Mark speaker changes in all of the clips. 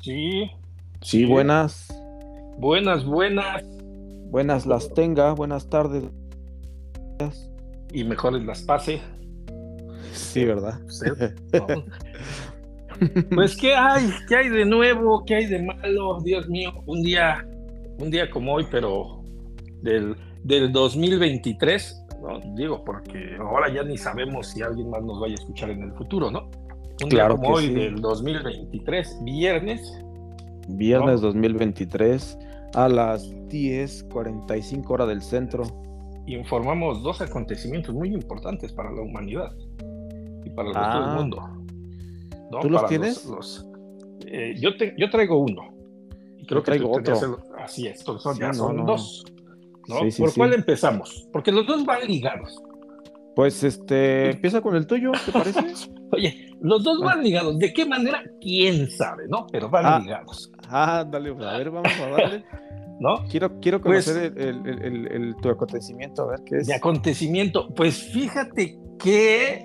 Speaker 1: Sí.
Speaker 2: Sí, buenas.
Speaker 1: Buenas, buenas.
Speaker 2: Buenas las tenga, buenas tardes.
Speaker 1: Y mejores las pase.
Speaker 2: Sí, ¿verdad?
Speaker 1: Pues, ¿qué hay? ¿Qué hay de nuevo? ¿Qué hay de malo? Dios mío, un día, un día como hoy, pero del, del 2023, ¿no? Digo, porque ahora ya ni sabemos si alguien más nos vaya a escuchar en el futuro, ¿no? Un
Speaker 2: Claro
Speaker 1: día como
Speaker 2: que
Speaker 1: hoy
Speaker 2: sí.
Speaker 1: del 2023, viernes,
Speaker 2: Viernes
Speaker 1: No.
Speaker 2: 2023 a las 10:45 hora del centro.
Speaker 1: informamos dos acontecimientos muy importantes para la humanidad y para el resto
Speaker 2: Ah.
Speaker 1: del mundo. ¿no?
Speaker 2: ¿Tú los
Speaker 1: Para
Speaker 2: tienes?
Speaker 1: los- eh, yo, te- yo traigo uno. Y creo
Speaker 2: Yo
Speaker 1: que
Speaker 2: traigo otro.
Speaker 1: el- así es, son,
Speaker 2: Sí,
Speaker 1: ya
Speaker 2: no,
Speaker 1: son dos. ¿no?
Speaker 2: Sí, sí,
Speaker 1: ¿Por
Speaker 2: sí.
Speaker 1: cuál empezamos? Porque los dos van ligados.
Speaker 2: Pues este, empieza con el tuyo, ¿te parece?
Speaker 1: Oye, los dos van ligados. ¿De qué manera? ¿Quién sabe, no? Pero van
Speaker 2: Ah.
Speaker 1: ligados,
Speaker 2: ah, dale, a ver, vamos a darle.
Speaker 1: ¿no?
Speaker 2: Quiero, quiero
Speaker 1: Pues-
Speaker 2: conocer el, el- el- el- tu acontecimiento, a ver qué es.
Speaker 1: de acontecimiento. Pues fíjate que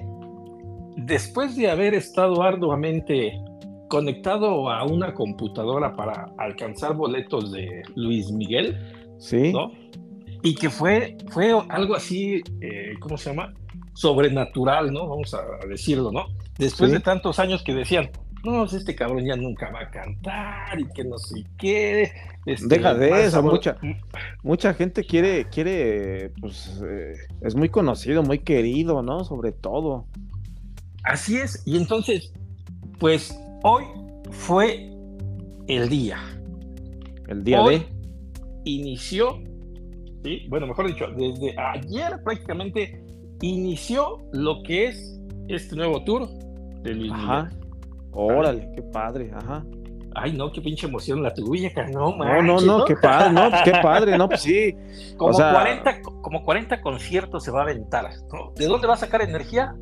Speaker 1: después de haber estado arduamente conectado a una computadora para alcanzar boletos de Luis Miguel,
Speaker 2: Sí.
Speaker 1: ¿no? Y que fue, fue algo así, eh, ¿cómo se llama? Sobrenatural, ¿no? Vamos a decirlo, ¿no? Después
Speaker 2: Sí.
Speaker 1: de tantos años que decían, no, pues este cabrón ya nunca va a cantar y que no sé qué. este,
Speaker 2: Deja de eso, mucha- Mucha gente quiere, quiere, pues, eh, es muy conocido, muy querido, ¿no? Sobre todo.
Speaker 1: Así es, y entonces, pues hoy fue el día.
Speaker 2: El día
Speaker 1: Hoy
Speaker 2: de.
Speaker 1: inició, ¿sí? bueno, mejor dicho, desde ayer prácticamente inició lo que es este nuevo tour de Luis
Speaker 2: Ajá.
Speaker 1: Miguel.
Speaker 2: Órale, qué padre, ajá.
Speaker 1: Ay, no, qué pinche emoción la tuya, no
Speaker 2: No,
Speaker 1: manches,
Speaker 2: no, no, qué padre, no, qué padre, no, pues sí.
Speaker 1: Como,
Speaker 2: o sea-
Speaker 1: 40, como 40 conciertos se va a aventar. ¿no? ¿De dónde va a sacar energía?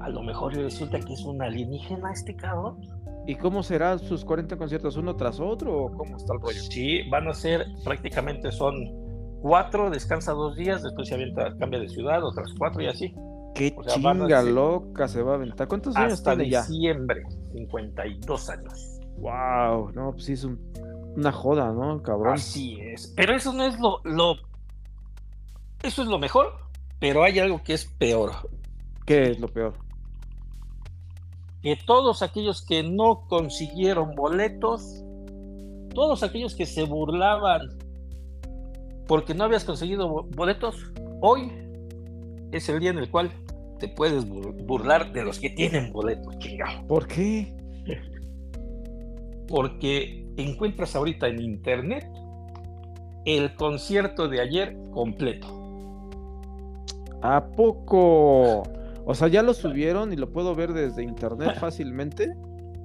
Speaker 1: A lo mejor resulta que es un alienígena este cabrón.
Speaker 2: ¿Y cómo serán sus 40 conciertos uno tras otro o cómo está el rollo?
Speaker 1: Sí, van a ser prácticamente son cuatro, descansa dos días, después se avienta, cambia de ciudad, otras cuatro y así.
Speaker 2: Qué
Speaker 1: O sea,
Speaker 2: chinga loca se va a aventar. ¿Cuántos años
Speaker 1: Hasta
Speaker 2: tiene ya?
Speaker 1: diciembre, 52 años.
Speaker 2: Wow, no, pues sí es un- una joda, ¿no, cabrón?
Speaker 1: Así es. Pero eso no es lo, lo. Eso es lo mejor, pero hay algo que es peor.
Speaker 2: ¿Qué es lo peor?
Speaker 1: Que todos aquellos que no consiguieron boletos, todos aquellos que se burlaban porque no habías conseguido bo- boletos, hoy es el día en el cual te puedes bur- burlar de los que tienen boletos, chingado.
Speaker 2: ¿Por qué?
Speaker 1: Porque encuentras ahorita en internet el concierto de ayer completo.
Speaker 2: ¿A poco? O sea, ya lo subieron y lo puedo ver desde internet fácilmente.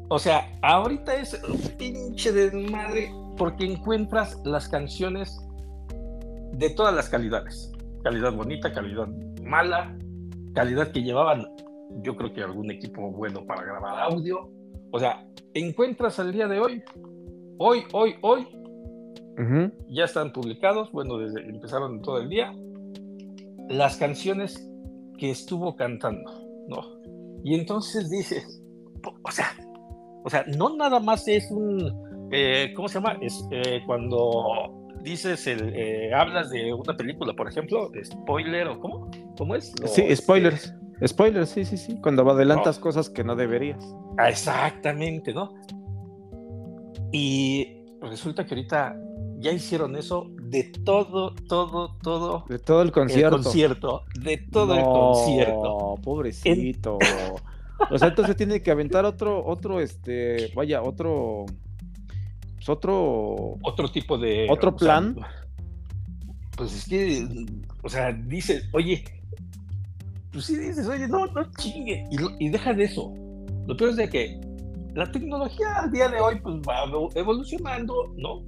Speaker 1: O sea, ahorita es un pinche desmadre porque encuentras las canciones de todas las calidades. Calidad bonita, calidad mala, calidad que llevaban, yo creo que algún equipo bueno para grabar audio. O sea, encuentras al día de hoy, hoy, hoy, hoy, ya están publicados, bueno, desde empezaron todo el día, las canciones que estuvo cantando, ¿no? Y entonces dices, o sea, o sea, no nada más es un, eh, ¿cómo se llama? Es eh, cuando dices, el, eh, hablas de una película, por ejemplo, spoiler o cómo, ¿cómo es?
Speaker 2: Sí,
Speaker 1: este,
Speaker 2: spoilers. Spoilers, sí, sí, sí. Cuando adelantas
Speaker 1: No.
Speaker 2: cosas que no deberías.
Speaker 1: Ah, Exactamente, ¿no? Y resulta que ahorita ya hicieron eso de todo, todo, todo
Speaker 2: De todo el
Speaker 1: el
Speaker 2: concierto.
Speaker 1: concierto, de todo el concierto.
Speaker 2: pobrecito. O sea, entonces tiene que aventar otro, otro, este, vaya, otro, pues otro,
Speaker 1: Otro tipo de...
Speaker 2: ¿Otro
Speaker 1: sea,
Speaker 2: plan?
Speaker 1: pues es que, o sea, dices, oye, pues sí dices, oye, no, no chingue. Y, deja de eso. Lo peor es de que la tecnología al día de hoy pues va evo- evolucionando, ¿no?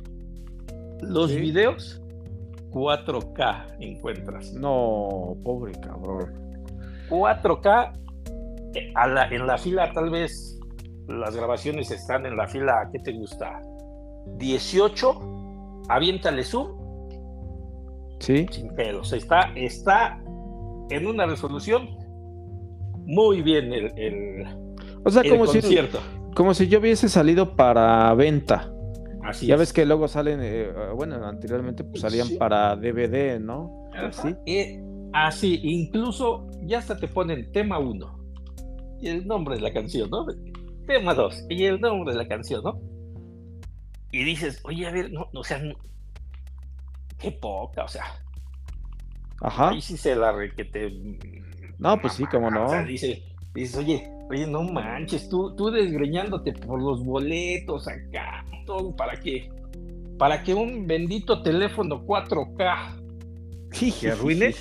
Speaker 1: Los
Speaker 2: Sí.
Speaker 1: videos 4K encuentras.
Speaker 2: no, pobre cabrón.
Speaker 1: 4K eh, a la- en la fila tal vez las grabaciones están en la fila, ¿qué te gusta? 18, aviéntale zoom,
Speaker 2: Sí,
Speaker 1: sin pedos. Está, está en una resolución muy bien el, el,
Speaker 2: o sea,
Speaker 1: el
Speaker 2: como si,
Speaker 1: concierto.
Speaker 2: como si yo hubiese salido para venta.
Speaker 1: Así
Speaker 2: Ya
Speaker 1: es.
Speaker 2: ves que luego salen, eh, bueno, anteriormente pues salían
Speaker 1: Sí.
Speaker 2: para DVD, ¿no?
Speaker 1: Ajá.
Speaker 2: Sí.
Speaker 1: Eh, así, incluso ya hasta te ponen tema 1 y el nombre de la canción, ¿no? Tema 2 y el nombre de la canción, ¿no? Y dices, oye, a ver, no, o sea, no- qué poca, o sea,
Speaker 2: Ajá.
Speaker 1: ahí sí se la re que te.
Speaker 2: No, pues sí, cómo no.
Speaker 1: O sea, dices, dices, oye, oye, no manches, tú, tú desgreñándote por los boletos acá, todo, ¿para qué? Para que un bendito teléfono 4K que arruine.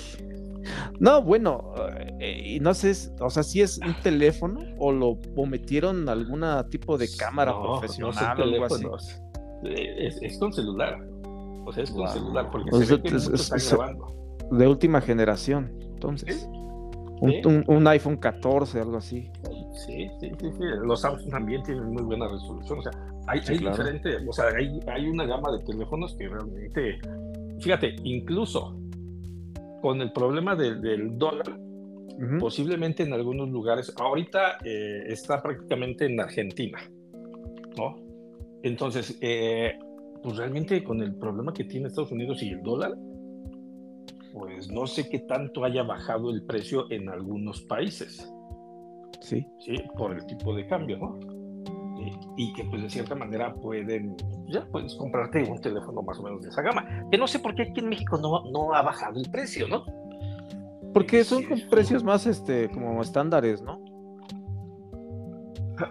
Speaker 2: No, bueno, eh, y no sé, o sea, si es un teléfono o lo o metieron algún tipo de cámara
Speaker 1: No, no
Speaker 2: profesional o algo así.
Speaker 1: Es, es con celular. O sea, es con
Speaker 2: Wow.
Speaker 1: celular, porque
Speaker 2: O
Speaker 1: se
Speaker 2: sea,
Speaker 1: ve que
Speaker 2: es-
Speaker 1: mucho
Speaker 2: es-
Speaker 1: están
Speaker 2: es-
Speaker 1: grabando.
Speaker 2: De última generación, entonces. Un,
Speaker 1: Sí.
Speaker 2: un- un iPhone 14, algo así.
Speaker 1: Sí, sí, sí, sí. Los Samsung también tienen muy buena resolución. O sea, hay,
Speaker 2: Sí,
Speaker 1: hay
Speaker 2: claro.
Speaker 1: diferente, o sea, hay, hay una gama de teléfonos que realmente, fíjate, incluso con el problema del- del dólar, posiblemente en algunos lugares, ahorita eh, está prácticamente en Argentina, ¿no? Entonces, eh, pues realmente con el problema que tiene Estados Unidos y el dólar, pues no sé qué tanto haya bajado el precio en algunos países,
Speaker 2: Sí.
Speaker 1: ¿sí? Por el tipo de cambio, ¿no? Y, y que pues de cierta manera pueden, ya puedes comprarte un teléfono más o menos de esa gama, que no sé por qué aquí en México no, no ha bajado el precio, ¿no?
Speaker 2: Porque son
Speaker 1: Sí,
Speaker 2: con
Speaker 1: sí.
Speaker 2: precios más este como estándares, ¿no?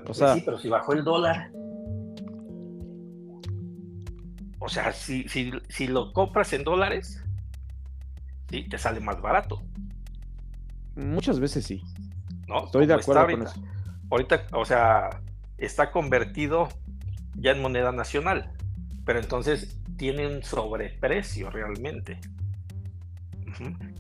Speaker 1: Pues
Speaker 2: sea-
Speaker 1: sí, pero si bajó el dólar. O sea, si, si, si lo compras en dólares, sí, te sale más barato,
Speaker 2: Muchas veces sí.
Speaker 1: ¿no?
Speaker 2: Estoy de acuerdo con
Speaker 1: ahorita.
Speaker 2: eso.
Speaker 1: Ahorita, o sea, está convertido ya en moneda nacional, pero entonces tiene un sobreprecio realmente.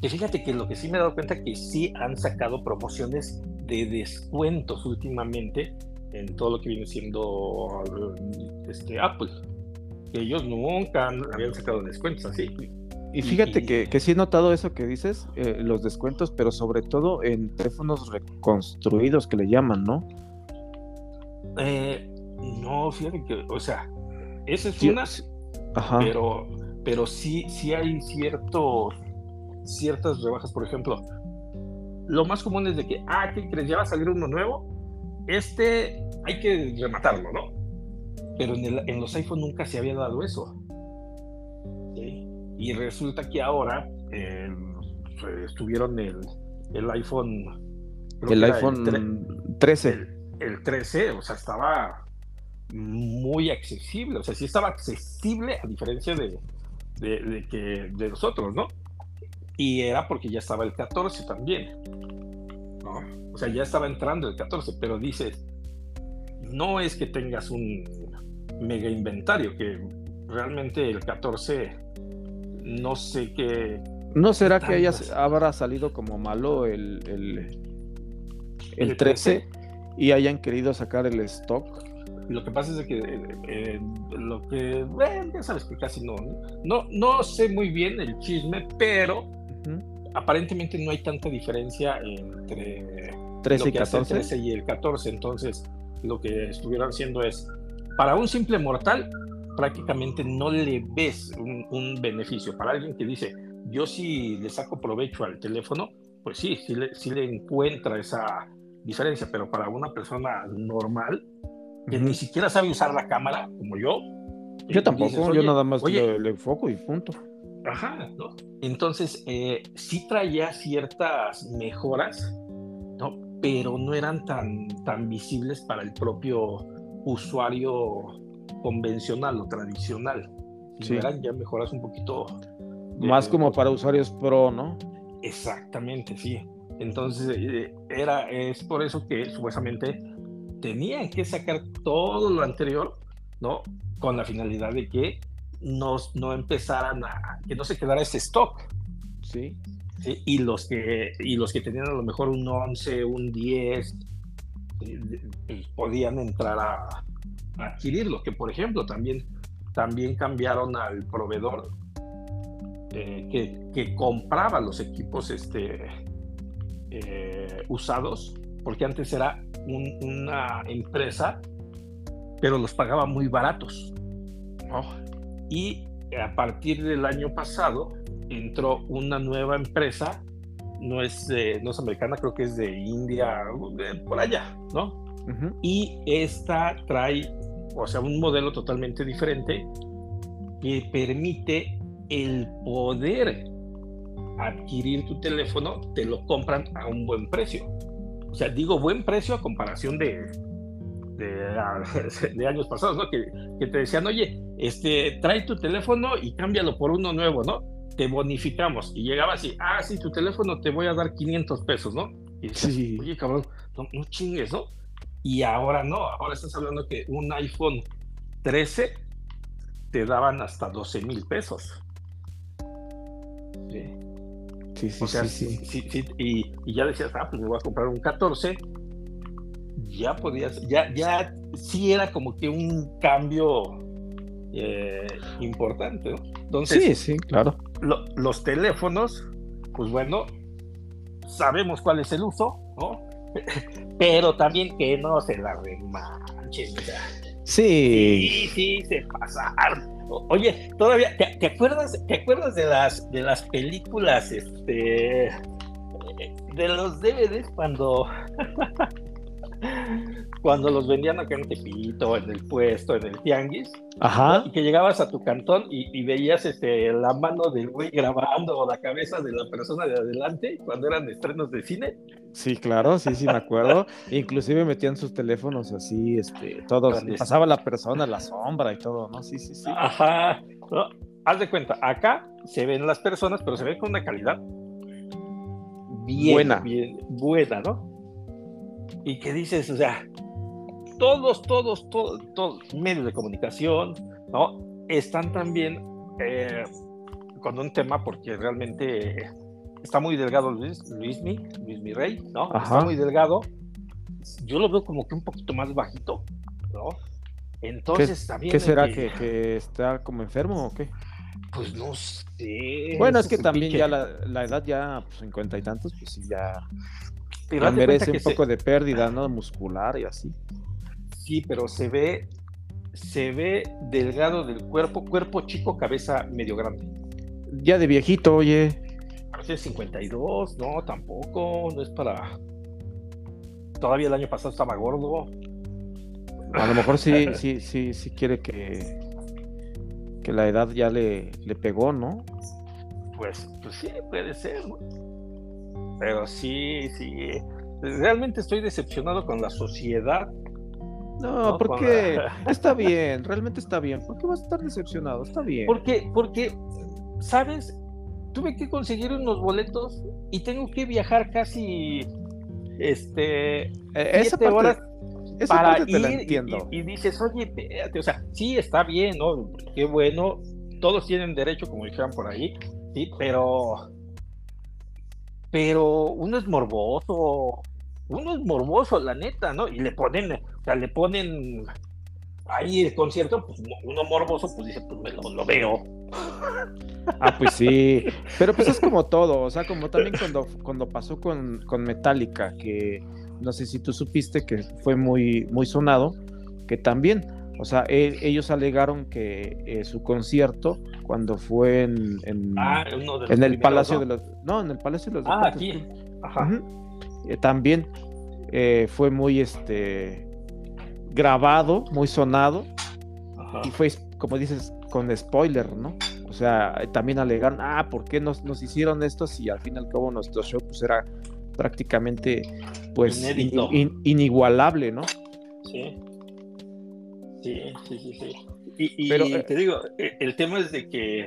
Speaker 1: Y fíjate que lo que sí me he dado cuenta que sí han sacado promociones de descuentos últimamente en todo lo que viene siendo este, Apple. Que ellos nunca habían sacado descuentos así.
Speaker 2: Y fíjate
Speaker 1: y-
Speaker 2: que, que sí he notado eso que dices, eh, los descuentos, pero sobre todo en teléfonos reconstruidos que le llaman, ¿no?
Speaker 1: Eh, no, fíjate que, o sea, esa es
Speaker 2: Sí,
Speaker 1: una,
Speaker 2: Ajá.
Speaker 1: pero, pero sí, sí hay ciertos, ciertas rebajas, por ejemplo. Lo más común es de que, ah, ¿qué crees? Ya va a salir uno nuevo. Este hay que rematarlo, ¿no? Pero en, el- en los iPhone nunca se había dado eso. ¿sí? Y resulta que ahora eh, pues, tuvieron el, el iPhone.
Speaker 2: el iPhone
Speaker 1: tre-
Speaker 2: 13.
Speaker 1: el, el 13, o sea, estaba muy accesible, o sea, sí estaba accesible a diferencia de, de, de que de los otros, ¿no? Y era porque ya estaba el 14 también, ¿no? O sea, ya estaba entrando el 14, pero dices, no es que tengas un mega inventario, que realmente el 14, no sé qué,
Speaker 2: ¿No será que haya, habrá salido como malo el, el, el
Speaker 1: El
Speaker 2: 13 y hayan querido sacar el stock?
Speaker 1: Lo que pasa es que eh, eh, lo que bueno, ya sabes que casi no, no no sé muy bien el chisme, pero
Speaker 2: Ujú.
Speaker 1: aparentemente no hay tanta diferencia entre
Speaker 2: 13
Speaker 1: lo
Speaker 2: y
Speaker 1: hace el
Speaker 2: 14.
Speaker 1: 13 y el 14, entonces lo que estuvieron haciendo es para un simple mortal prácticamente no le ves un, un beneficio. Para alguien que dice, yo sí le saco provecho al teléfono, pues sí, sí le, sí le encuentra esa diferencia, pero para una persona normal que ni siquiera sabe usar la cámara, como yo.
Speaker 2: Yo
Speaker 1: y
Speaker 2: tampoco,
Speaker 1: dices,
Speaker 2: yo
Speaker 1: "Oye,
Speaker 2: nada más
Speaker 1: oye,
Speaker 2: le, le enfoco y punto.
Speaker 1: Ajá, ¿no? Entonces, eh, sí traía ciertas mejoras, ¿no? Pero no eran tan, tan visibles para el propio usuario convencional o tradicional.
Speaker 2: Sí.
Speaker 1: Ya mejoras un poquito...
Speaker 2: Más como para usuarios pro, ¿no?
Speaker 1: Exactamente, sí. Entonces, eh, era, es por eso que supuestamente tenían que sacar todo lo anterior, ¿no? Con la finalidad de que no, no empezaran a, que no se quedara ese stock,
Speaker 2: Sí.
Speaker 1: ¿sí? Y los que, y los que tenían a lo mejor un 11, un 10, ¿sí? pues, podían entrar a, a adquirirlo, que por ejemplo también, también cambiaron al proveedor eh, que, que compraba los equipos este, eh, usados, porque antes era un- una empresa pero los pagaba muy baratos. Y a partir del año pasado entró una nueva empresa, no es, no es americana, creo que es de India, por allá, ¿no? Y esta trae, o sea, un modelo totalmente diferente que permite el poder adquirir tu teléfono, te lo compran a un buen precio. O sea, digo buen precio a comparación de, de, años pasados, ¿no? Que, que, te decían, oye, este, trae tu teléfono y cámbialo por uno nuevo, ¿no? Te bonificamos. Y llegaba así, ah, sí, tu teléfono te voy a dar 500 pesos, ¿no? Y sí. oye, cabrón, no, no chingues, ¿no? Y ahora no, ahora estás hablando que un iPhone 13 te daban hasta 12 mil pesos.
Speaker 2: Sí. Sí, sí, sí,
Speaker 1: sí. y, y, ya decías, ah, pues me voy a comprar un 14 ya podías, ya, ya sí era como que un cambio eh, importante, ¿no?
Speaker 2: Entonces, sí, sí, claro.
Speaker 1: Los teléfonos, pues bueno, sabemos cuál es el uso, ¿no? Pero también que no se la remanchen,
Speaker 2: Sí.
Speaker 1: Sí, sí, se pasaron. Oye, todavía, ¿te, acuerdas, ¿te acuerdas de las de las películas, este, de los DVDs cuando cuando los vendían acá en Tepito, en el puesto, en el tianguis,
Speaker 2: Ajá.
Speaker 1: y que llegabas a tu cantón y, veías este, la mano del güey grabando o la cabeza de la persona de adelante cuando eran estrenos de cine.
Speaker 2: Sí, claro, sí, sí me acuerdo. Inclusive metían sus teléfonos así, este, todos, pasaba la persona, la sombra y todo, ¿no? Sí, sí, sí.
Speaker 1: Ajá. Haz de cuenta, acá se ven las personas, pero se ven con una calidad bien, buena. Bien, buena, ¿no? Y que dices, o sea, todos, todos, todos, todos medios de comunicación, ¿no? Están también eh, con un tema porque realmente está muy delgado Luis, Luismi, Luis Rey, ¿no? Está muy delgado. Yo lo veo como que un poquito más bajito, ¿no? Entonces
Speaker 2: ¿Qué,
Speaker 1: también.
Speaker 2: ¿Qué será que, que, está como enfermo o qué?
Speaker 1: Pues no sé.
Speaker 2: Bueno, es que también ya la, la, edad ya, pues cincuenta y tantos, pues sí, ya pero merece un poco de pérdida, ¿no? Muscular y así.
Speaker 1: Sí, pero se ve, se ve delgado del cuerpo, cuerpo chico, cabeza medio grande.
Speaker 2: Ya de viejito, oye.
Speaker 1: Parece 52, no, tampoco, no es para. Todavía el año pasado estaba gordo.
Speaker 2: A lo mejor sí, sí, sí, sí quiere que, que la edad ya le, le pegó, ¿no?
Speaker 1: Pues, pues sí, puede ser, ¿no? Pero sí, sí. Realmente estoy decepcionado con la sociedad.
Speaker 2: No, porque está bien, realmente está bien. ¿Por qué vas a estar decepcionado? Está bien.
Speaker 1: Porque, porque, ¿sabes? Tuve que conseguir unos boletos y tengo que viajar casi este
Speaker 2: e, esa parte, horas para ir
Speaker 1: entiendo. Y, dices, oye, espérate, o sea, sí está bien, ¿no? Qué bueno, todos tienen derecho, como dijeron por ahí, sí, pero pero uno es morboso, uno es morboso, la neta, ¿no? Y le ponen, o sea, le ponen ahí el concierto, pues uno morboso, pues dice, pues me lo, veo.
Speaker 2: Ah, pues sí, pero pues es como todo, o sea, como también cuando, cuando pasó con, con Metallica, que no sé si tú supiste que fue muy, muy sonado, que también o sea, ellos alegaron que eh, su concierto, cuando fue en, en,
Speaker 1: ah,
Speaker 2: el Palacio de los... No, en el Palacio de los...
Speaker 1: Ah, aquí. Ajá.
Speaker 2: Eh, también eh, fue muy este grabado, muy sonado. Y fue, como dices, con spoiler, ¿no? O sea, también alegaron, ah, ¿por qué nos, nos hicieron esto si al fin y al cabo nuestro show pues, era prácticamente pues inigualable, ¿no?
Speaker 1: Sí. Sí, sí, sí, sí. Y, Pero, eh, te digo, eh, el tema es de que,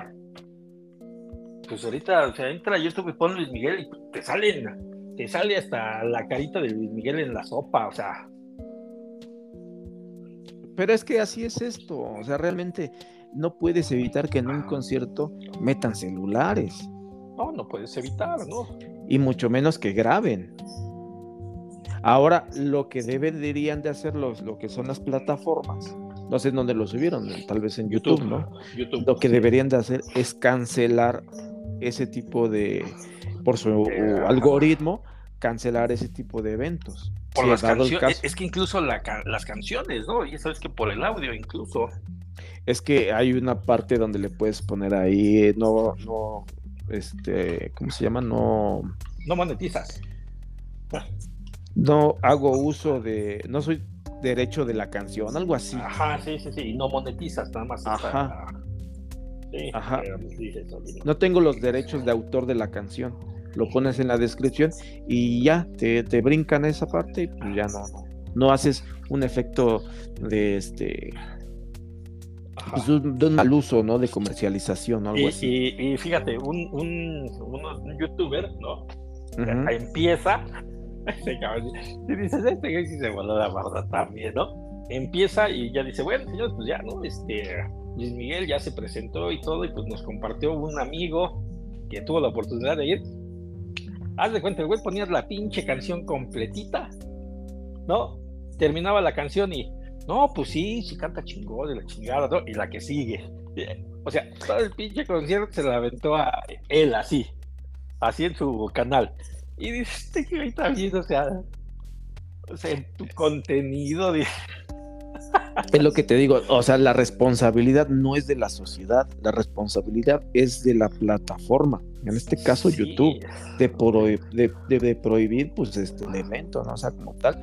Speaker 1: pues ahorita, o sea, entra YouTube y pone Luis Miguel y te salen, te sale hasta la carita de Luis Miguel en la sopa, o sea.
Speaker 2: Pero es que así es esto, o sea, realmente no puedes evitar que en un concierto metan celulares.
Speaker 1: No, no puedes evitar, ¿no?
Speaker 2: Y mucho menos que graben. Ahora, lo que deberían de hacer los, lo que son las plataformas, no sé en dónde lo subieron, tal vez en YouTube, ¿no? Lo que deberían de hacer es cancelar ese tipo de, por su algoritmo, cancelar ese tipo de eventos.
Speaker 1: Por las canciones, es que incluso las canciones, ¿no? Y sabes que por el audio incluso.
Speaker 2: Es que hay una parte donde le puedes poner ahí, no, no, este, ¿cómo se llama? No.
Speaker 1: No monetizas.
Speaker 2: No hago uso de, no soy derecho de la canción, algo así.
Speaker 1: Ajá, sí, sí, sí, y no monetizas nada más. Ajá.
Speaker 2: Ajá. No tengo los derechos de autor de la canción. Lo pones en la descripción y ya te, te brincan esa parte y pues ya no, no, haces un efecto de este pues, de un mal uso, ¿no? De comercialización o algo
Speaker 1: y,
Speaker 2: así.
Speaker 1: Y, fíjate, un, un, youtuber, ¿no? Empieza, y dices, este güey sí se voló la barda también, ¿no? Empieza y ya dice, bueno, señores, pues ya, ¿no? Este, Luis Miguel ya se presentó y todo, y pues nos compartió un amigo que tuvo la oportunidad de ir. Haz de cuenta, el güey ponía la pinche canción completita, ¿no? Terminaba la canción y, no, pues sí, sí canta chingón de la chingada, ¿no? Y la que sigue. O sea, todo el pinche concierto se la aventó a él así, así en su canal. Y dices, güey también, o sea, o sea, tu contenido, de...
Speaker 2: Es lo que te digo, o sea, la responsabilidad no es de la sociedad, la responsabilidad es de la plataforma, en este caso YouTube, de, de, prohibir pues este evento, ¿no? O sea, como tal.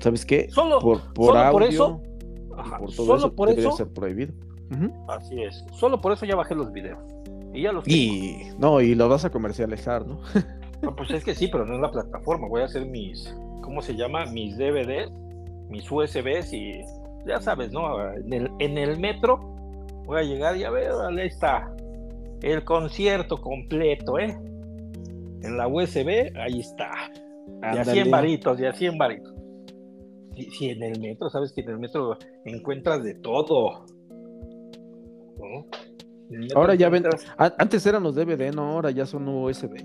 Speaker 2: ¿Sabes qué?
Speaker 1: Solo por, por, audio, por eso,
Speaker 2: por todo solo por debería ser prohibido.
Speaker 1: Así es. Solo por eso ya bajé los videos. Y ya los
Speaker 2: Y no, y lo vas a comercializar, ¿no?
Speaker 1: no pues es que sí, pero no es la plataforma. Voy a hacer mis, ¿cómo se llama? Mis DVDs mis USBs y ya sabes, ¿no? En el, en el metro voy a llegar y a ver, ahí está el concierto completo, ¿eh? En la USB, ahí está. Y a 100 varitos, y a 100 varitos. Si, en el metro, sabes que en el metro encuentras de todo.
Speaker 2: Ahora ya ven, antes eran los DVD, no, ahora ya son USB.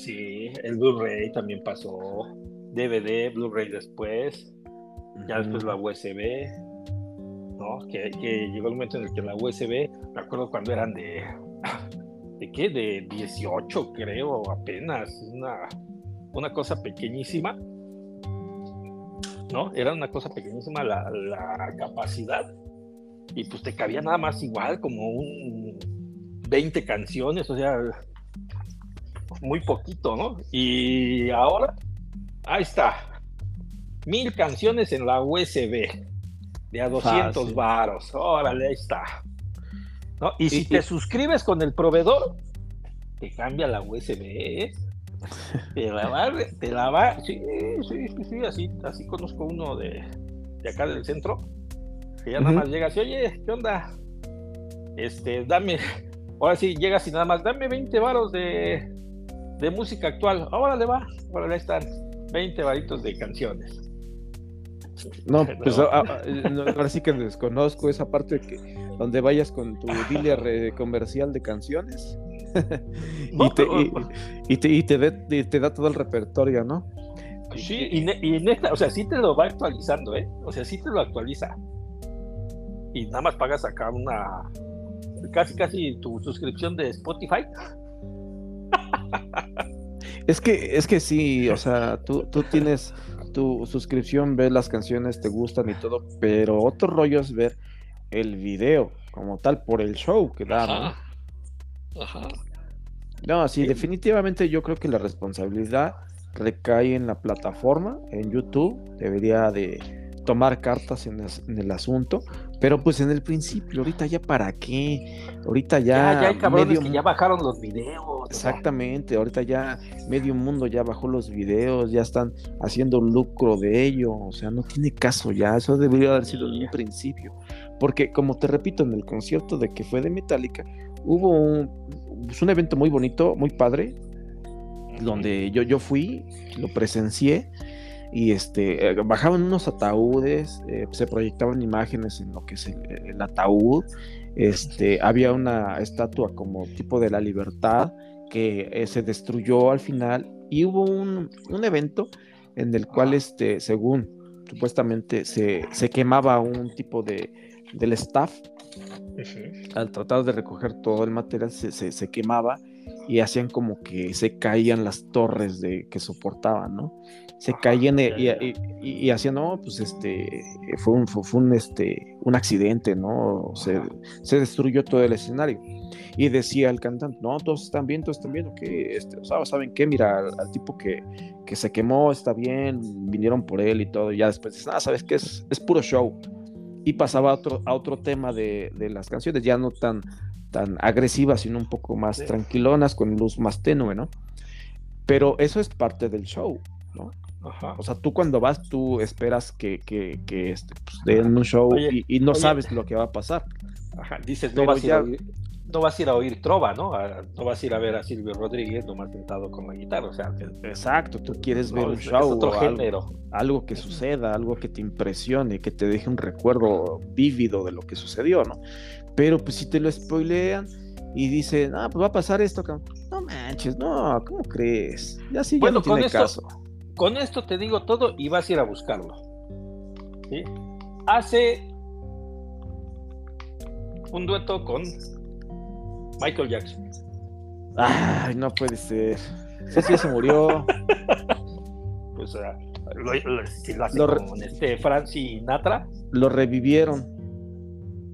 Speaker 1: Sí, el Blu-ray también pasó. DVD, Blu-ray después ya después la USB, ¿no? Que, llegó el momento en el que la USB, me acuerdo cuando eran de, ¿de qué? De 18 creo, apenas, una, una cosa pequeñísima, ¿no? Era una cosa pequeñísima la, la capacidad y pues te cabía nada más igual como un 20 canciones, o sea, muy poquito, ¿no? Y ahora, ahí está, mil canciones en la USB de a 200 varos. Órale, ahí está. ¿No? Y, si te suscribes con el proveedor, te cambia la USB. ¿eh? Te la va, te la va, sí, sí, sí, así, así conozco uno de, de acá del centro, que ya nada más llega así, oye, ¿qué onda? Este, dame, ahora sí, llegas y nada más, dame 20 varos de, de música actual, ahora le va, ahora están 20 varitos de canciones.
Speaker 2: No, pues ahora sí que desconozco esa parte que donde vayas con tu dealer comercial de canciones y, te, y, te, da todo el repertorio, ¿no?
Speaker 1: Sí, y, neta, o sea, sí te lo va actualizando, ¿eh? O sea, sí te lo actualiza. Y nada más pagas acá una, casi, casi tu suscripción de Spotify.
Speaker 2: Es que, es que sí, o sea, tú, tú tienes tu suscripción, ves las canciones, te gustan y todo, pero otro rollo es ver el video como tal por el show que da, ¿no? Ajá. No, sí, definitivamente yo creo que la responsabilidad recae en la plataforma, en YouTube, debería de tomar cartas en, el asunto, pero pues en el principio, ahorita ya para qué, ahorita ya...
Speaker 1: Ya, ya hay cabrones que ya bajaron los videos.
Speaker 2: Exactamente, ahorita ya medio mundo ya bajó los videos, ya están haciendo lucro de ello, o sea, no tiene caso ya, eso debería haber sido en un principio, porque como te repito, en el concierto de que fue de Metallica, hubo un, pues, un evento muy bonito, muy padre, donde yo, yo fui, lo presencié, y este, eh, bajaban unos ataúdes, eh, se proyectaban imágenes en lo que es el, ataúd, este, había una estatua como tipo de la libertad que eh, se destruyó al final y hubo un, evento en el cual, este, según supuestamente se, quemaba un tipo de, del staff, al tratar de recoger todo el material se, se quemaba y hacían como que se caían las torres de que soportaban, ¿no? Se caían y, y, hacían, no, pues este, fue un, fue un, este, un accidente, ¿no? Se, se, destruyó todo el escenario. Y decía el cantante, no, todos están bien, todos están bien, que este, o sea, ¿saben qué? Mira, al, tipo que, que, se quemó está bien, vinieron por él y todo, y ya después dicen, ah, ¿sabes qué? Es, es puro show. Y pasaba a otro, a otro tema de, de las canciones, ya no tan tan agresivas, sino un poco más tranquilonas, con luz más tenue, ¿no? Pero eso es parte del show, ¿no? O sea, tú cuando vas, tú esperas que, que, que este, pues, den un show y, no sabes lo que va a pasar.
Speaker 1: Ajá, dices, no vas, a ir a oír, no vas a ir a oír trova, ¿no? no vas a ir a ver a Silvio Rodríguez nomás sentado con la guitarra, o sea.
Speaker 2: Exacto, tú quieres ver un show, otro género. Algo, que suceda, algo que te impresione, que te deje un recuerdo vívido de lo que sucedió, ¿no? Pero pues si te lo spoilean y dicen, ah, pues va a pasar esto, no manches, no, ¿cómo crees? Ya sí, bueno, con esto, caso.
Speaker 1: Con esto te digo todo y vas a ir a buscarlo. ¿sí? Hace un dueto con Michael Jackson.
Speaker 2: Ay, no puede ser. Sí, sí, se murió.
Speaker 1: pues lo, si lo hace con este Francis Natra.
Speaker 2: Lo revivieron.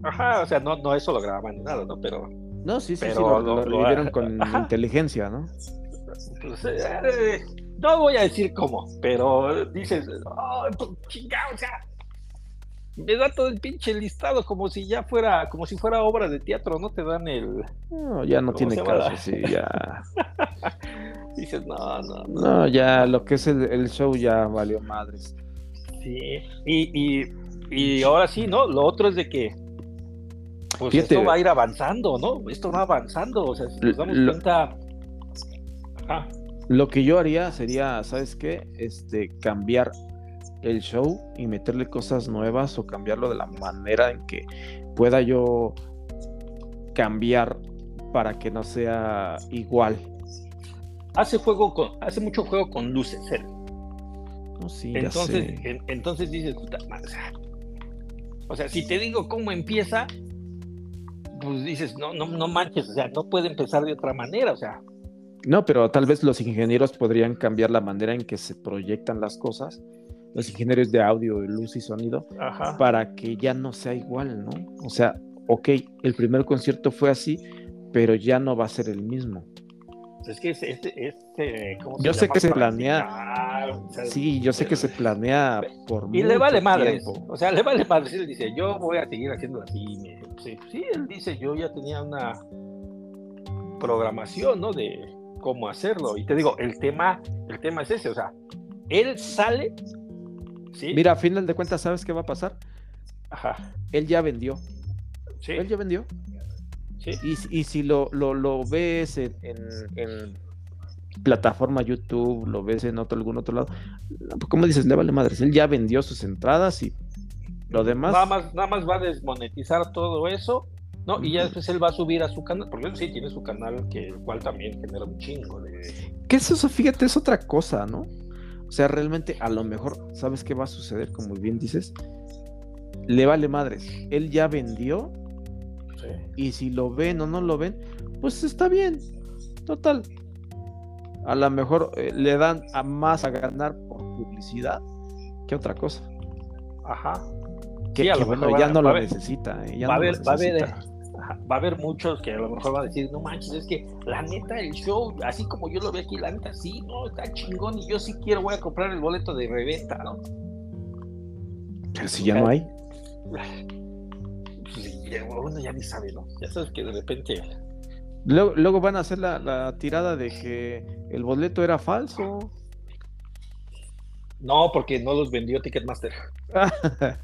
Speaker 1: Ajá, o sea, no, no eso lo grababan ni nada, ¿no? Pero.
Speaker 2: No, sí, sí, sí, lo, lo, con inteligencia, ¿no?
Speaker 1: Pues, eh, no voy a decir cómo, pero dices, oh, chingado, o sea, me da todo el pinche listado como si ya fuera, como si fuera obra de teatro, no te dan el.
Speaker 2: No, ya no tiene caso, sí, ya.
Speaker 1: dices, no, no, no.
Speaker 2: No, ya lo que es el, el show ya valió madres.
Speaker 1: Sí, y, y, y ahora sí, ¿no? Lo otro es de que pues esto va a ir avanzando, ¿no? Esto va avanzando, o sea, si nos damos cuenta...
Speaker 2: Lo que yo haría sería, ¿sabes qué? Este, cambiar el show y meterle cosas nuevas o cambiarlo de la manera en que pueda yo cambiar para que no sea igual.
Speaker 1: Hace juego con, hace mucho juego con luces, ¿eh?
Speaker 2: Sí,
Speaker 1: entonces, entonces dices, puta, o sea, o sea, si te digo cómo empieza, pues dices, no, no, no manches, o sea, no puede empezar de otra manera, o sea.
Speaker 2: No, pero tal vez los ingenieros podrían cambiar la manera en que se proyectan las cosas, los ingenieros de audio, de luz y sonido, para que ya no sea igual, ¿no? O sea, ok, el primer concierto fue así, pero ya no va a ser el mismo.
Speaker 1: Es que este, este
Speaker 2: yo sé que se planea. sí, yo sé que se planea por.
Speaker 1: Y le vale madre. O sea, le vale madre. Él dice, yo voy a seguir haciendo así. sí, él dice, yo ya tenía una programación, ¿no? De cómo hacerlo. Y te digo, el tema, el tema es ese. O sea, él sale. ¿sí?
Speaker 2: Mira, a final de cuentas, ¿sabes qué va a pasar?
Speaker 1: Ajá.
Speaker 2: Él ya vendió. Sí. Él ya vendió. Y, si lo, lo, ves en, plataforma YouTube, lo ves en otro, algún otro lado, como dices, le vale madres, él ya vendió sus entradas y lo demás.
Speaker 1: Nada más, nada más va a desmonetizar todo eso, ¿no? Y ya después él va a subir a su canal, porque él sí tiene su canal, que el cual también genera un chingo de.
Speaker 2: ¿Qué es eso? Fíjate, es otra cosa, ¿no? O sea, realmente a lo mejor, ¿sabes qué va a suceder? Como bien dices, le vale madres. Él ya vendió y si lo ven o no lo ven, pues está bien. Total. A lo mejor eh, le dan a más a ganar por publicidad que otra cosa.
Speaker 1: Ajá.
Speaker 2: Que, bueno, ya no lo necesita.
Speaker 1: va, a haber, va, a haber, muchos que a lo mejor van a decir, no manches, es que la neta el show, así como yo lo veo aquí, la neta sí, no, está chingón y yo sí quiero, voy a comprar el boleto de reventa, ¿no?
Speaker 2: Pero si ya no hay.
Speaker 1: uno ya ni sabe, ¿no? Ya sabes que de repente.
Speaker 2: Luego, van a hacer la, tirada de que el boleto era falso.
Speaker 1: No, porque no los vendió Ticketmaster.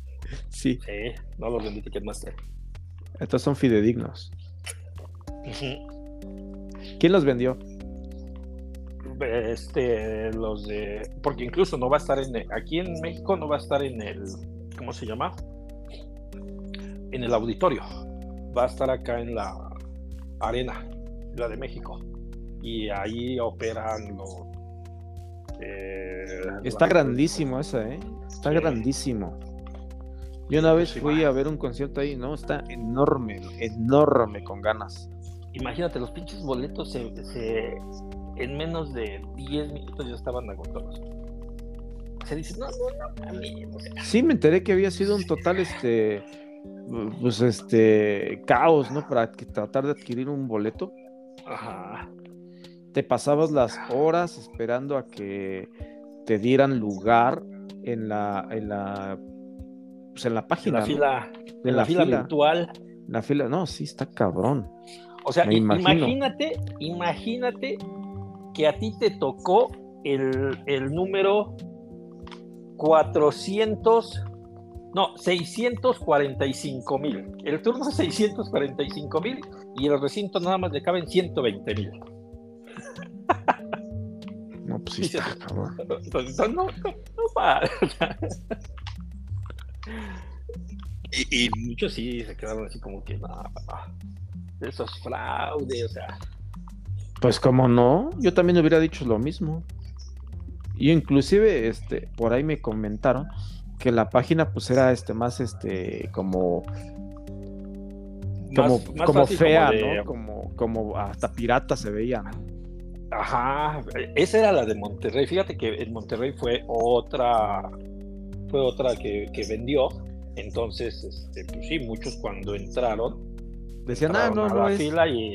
Speaker 2: sí.
Speaker 1: Sí, no los vendió Ticketmaster.
Speaker 2: Estos son fidedignos. ¿Quién los vendió?
Speaker 1: Este, los de. Porque incluso no va a estar en. Aquí en México no va a estar en el. ¿Cómo se llama? en el auditorio. Va a estar acá en la arena, la de México. Y ahí operan los...
Speaker 2: Eh, Está grandísimo esa, ¿eh? Está grandísimo. Yo una vez fui a ver un concierto ahí, ¿no? Está enorme, enorme con ganas.
Speaker 1: imagínate, los pinches boletos se, en menos de 10 minutos ya estaban agotados. O sea, dices, no, no, no,
Speaker 2: Sí, me enteré que había sido un total, este, pues, este, caos, ¿no? Para tratar de adquirir un boleto.
Speaker 1: Ajá.
Speaker 2: Te pasabas las horas esperando a que te dieran lugar en la, en la, pues en la página.
Speaker 1: En la fila, en, la, fila, virtual.
Speaker 2: La fila, no, sí, está cabrón.
Speaker 1: O sea, imagínate, imagínate que a ti te tocó el, el número 400, no, 645 mil. El turno es 645 mil y el recinto nada más le caben 120 mil.
Speaker 2: No, pues sí está,
Speaker 1: No, no, y, y, muchos sí se quedaron así como que, no, eso es fraude, o sea.
Speaker 2: Pues como no, yo también hubiera dicho lo mismo. Y inclusive, este, por ahí me comentaron que la página pues era este más este como como, como fea, ¿no? Como, como hasta pirata se veía,
Speaker 1: Ajá, esa era la de Monterrey. Fíjate que en Monterrey fue otra, fue otra que, vendió. Entonces, este, pues sí, muchos cuando entraron
Speaker 2: decían, ah, no, no,
Speaker 1: la fila y,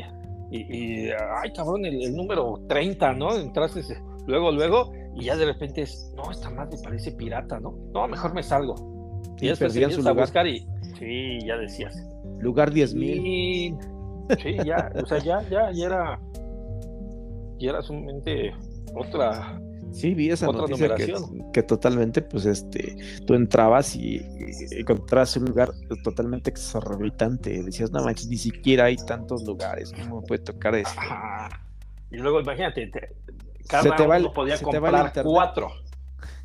Speaker 1: y, ay, cabrón, el, número 30, ¿no? Entraste luego, luego, y ya de repente es, no, esta madre parece pirata, ¿no? No, mejor me salgo. Y, después su a buscar y, sí, ya decías.
Speaker 2: Lugar 10 mil.
Speaker 1: Sí, ya, o sea, ya, ya, ya era y era sumamente otra
Speaker 2: Sí, vi esa noticia que, totalmente, pues, este, tú entrabas y, encontrabas un lugar totalmente exorbitante. Decías, no manches, ni siquiera hay tantos lugares, ¿cómo puede tocar esto?
Speaker 1: Y luego, imagínate, cada se te uno podía comprar cuatro.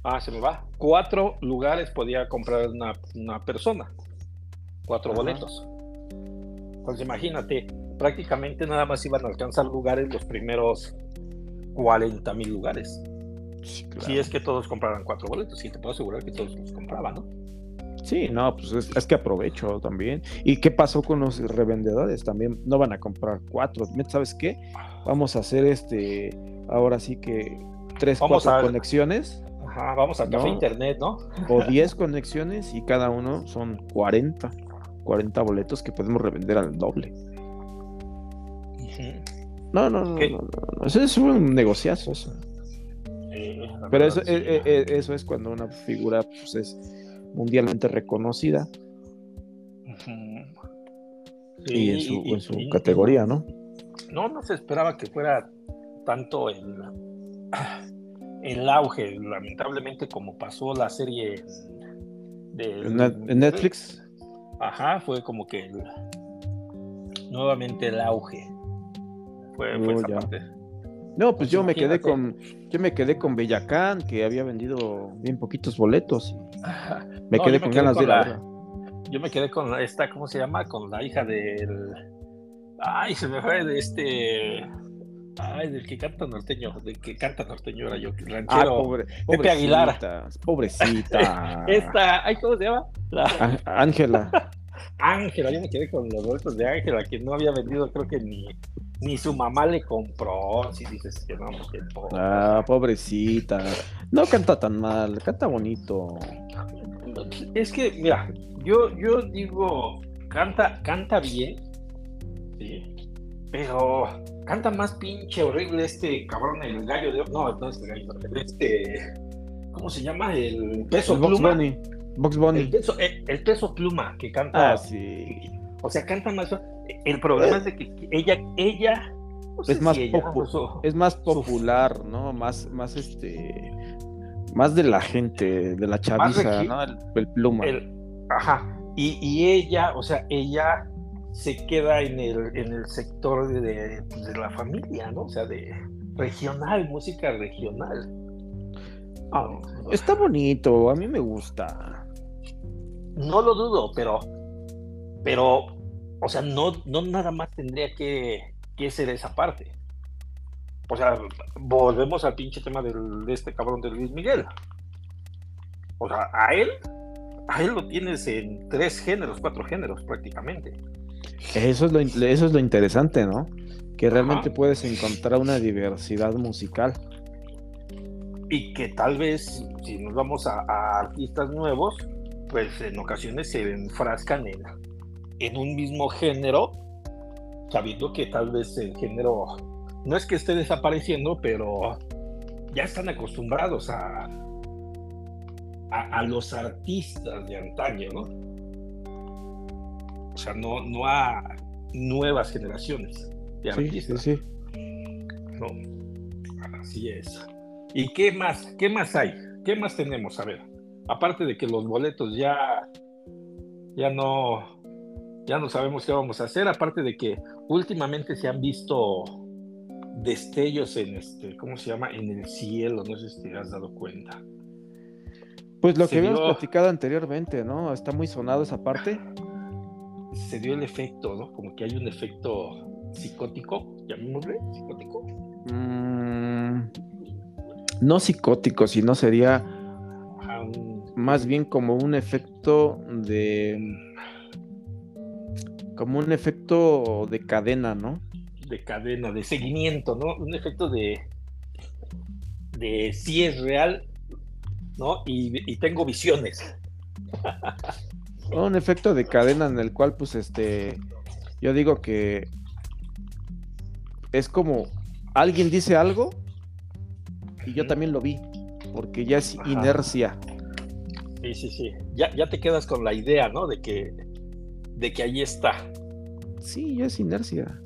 Speaker 1: Ah, se me va. Cuatro lugares podía comprar una, persona. Cuatro boletos. Pues imagínate, prácticamente nada más iban a alcanzar lugares los primeros 40 mil lugares. Si es que todos compraran cuatro boletos, y te puedo asegurar que todos los compraban, ¿no?
Speaker 2: Sí, no, pues es, que aprovecho también. ¿Y qué pasó con los revendedores? También no van a comprar cuatro. ¿Sabes qué? Vamos a hacer este, ahora sí que tres, cuatro conexiones.
Speaker 1: Ajá, vamos a café internet, ¿no?
Speaker 2: O diez conexiones y cada uno son 40. 40 boletos que podemos revender al doble. No, no, no, no, Eso es un negociazo. Eso. Pero eso, eh, eh, eso es cuando una figura pues, es mundialmente reconocida. y en su, categoría, ¿no?
Speaker 1: No, no se esperaba que fuera tanto el, el auge, lamentablemente, como pasó la serie
Speaker 2: de, en Netflix.
Speaker 1: Ajá, fue como que nuevamente el auge. Fue, fue esa parte.
Speaker 2: No, pues yo me quedé con yo me quedé con Bellacán, que había vendido bien poquitos boletos. Me quedé con ganas de ir a
Speaker 1: Yo me quedé con esta, ¿cómo se llama? Con la hija del Ay, se me fue de este Ay, del que canta norteño, del que canta norteño era yo, ranchero. Ah, pobre, Pepe Aguilar.
Speaker 2: Pobrecita.
Speaker 1: Esta, ay, ¿cómo se llama?
Speaker 2: Ángela.
Speaker 1: Ángela, yo me quedé con los boletos de Ángela, que no había vendido, creo que ni, ni su mamá le compró. Si dices que no, pues,
Speaker 2: Ah, pobrecita. No canta tan mal, canta bonito.
Speaker 1: Es que, mira, yo, yo digo, canta, canta bien, sí, pero canta más pinche horrible este cabrón, el gallo de. No, no es el gallo, este. ¿Cómo se llama? El peso pluma.
Speaker 2: Box Bunny.
Speaker 1: El peso, el, peso pluma que canta.
Speaker 2: Ah, sí.
Speaker 1: O sea, canta más. El problema es de que ella, ella
Speaker 2: es, más es más popular, ¿no? Más, más este, más de la gente, de la chaviza, ¿no? El, pluma.
Speaker 1: ajá. Y, y, ella, o sea, ella se queda en el, en el sector de, pues, de, la familia, ¿no? O sea, de regional, música regional.
Speaker 2: Ah, está bonito, a mí me gusta.
Speaker 1: No lo dudo, pero, pero o sea, no, no nada más tendría que, ser esa parte. O sea, volvemos al pinche tema del, de este cabrón de Luis Miguel. O sea, a él, a él lo tienes en tres géneros, cuatro géneros prácticamente.
Speaker 2: Eso es lo, eso es lo interesante, ¿no? que realmente puedes encontrar una diversidad musical.
Speaker 1: Y que tal vez, si nos vamos a, artistas nuevos, pues en ocasiones se enfrascan en, en un mismo género, sabiendo que tal vez el género no es que esté desapareciendo, pero ya están acostumbrados a, a, los artistas de antaño, ¿no? O sea, no, no a nuevas generaciones de artistas. Sí, sí, No, así es. ¿Y qué más? ¿Qué más hay? ¿Qué más tenemos? A ver, aparte de que los boletos ya, ya no, ya no sabemos qué vamos a hacer, aparte de que últimamente se han visto destellos en este, ¿cómo se llama? En el cielo, no sé si te has dado cuenta.
Speaker 2: Pues lo que habíamos platicado anteriormente, ¿no? Está muy sonado esa parte.
Speaker 1: Se dio el efecto, ¿no? Como que hay un efecto psicótico, llamémosle, psicótico.
Speaker 2: Mm, no psicótico, sino sería más bien como un efecto de... como un efecto de cadena, ¿no?
Speaker 1: De cadena, de seguimiento, ¿no? Un efecto de... de si es real ¿no? Y, tengo visiones.
Speaker 2: Un efecto de cadena en el cual, pues, este, yo digo que es como alguien dice algo y yo también lo vi, porque ya es inercia.
Speaker 1: Sí, sí, sí. Ya, ya te quedas con la idea, ¿no? De que, de que ahí está.
Speaker 2: Sí, ya es inercia.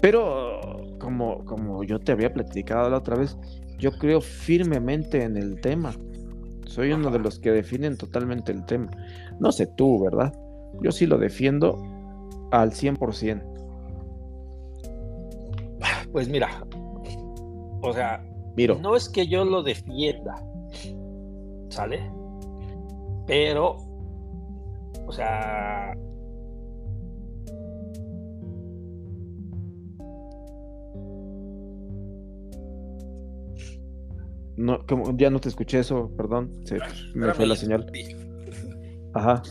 Speaker 2: Pero como, como yo te había platicado la otra vez, yo creo firmemente en el tema. Soy uno de los que definen totalmente el tema. No sé tú, ¿verdad? Yo sí lo defiendo al 100%.
Speaker 1: Pues mira, o sea, Miro. no es que yo lo defienda, ¿sale? Pero, o sea,
Speaker 2: No, como, ya no te escuché eso, perdón, se me fue la señal. Ajá.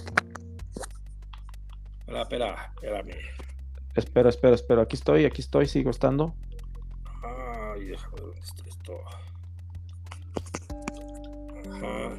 Speaker 1: Espera, espera, espérame.
Speaker 2: Espera, espera, espera. Aquí estoy, aquí estoy, sigo estando.
Speaker 1: Ay, déjame ver dónde está esto. Ajá.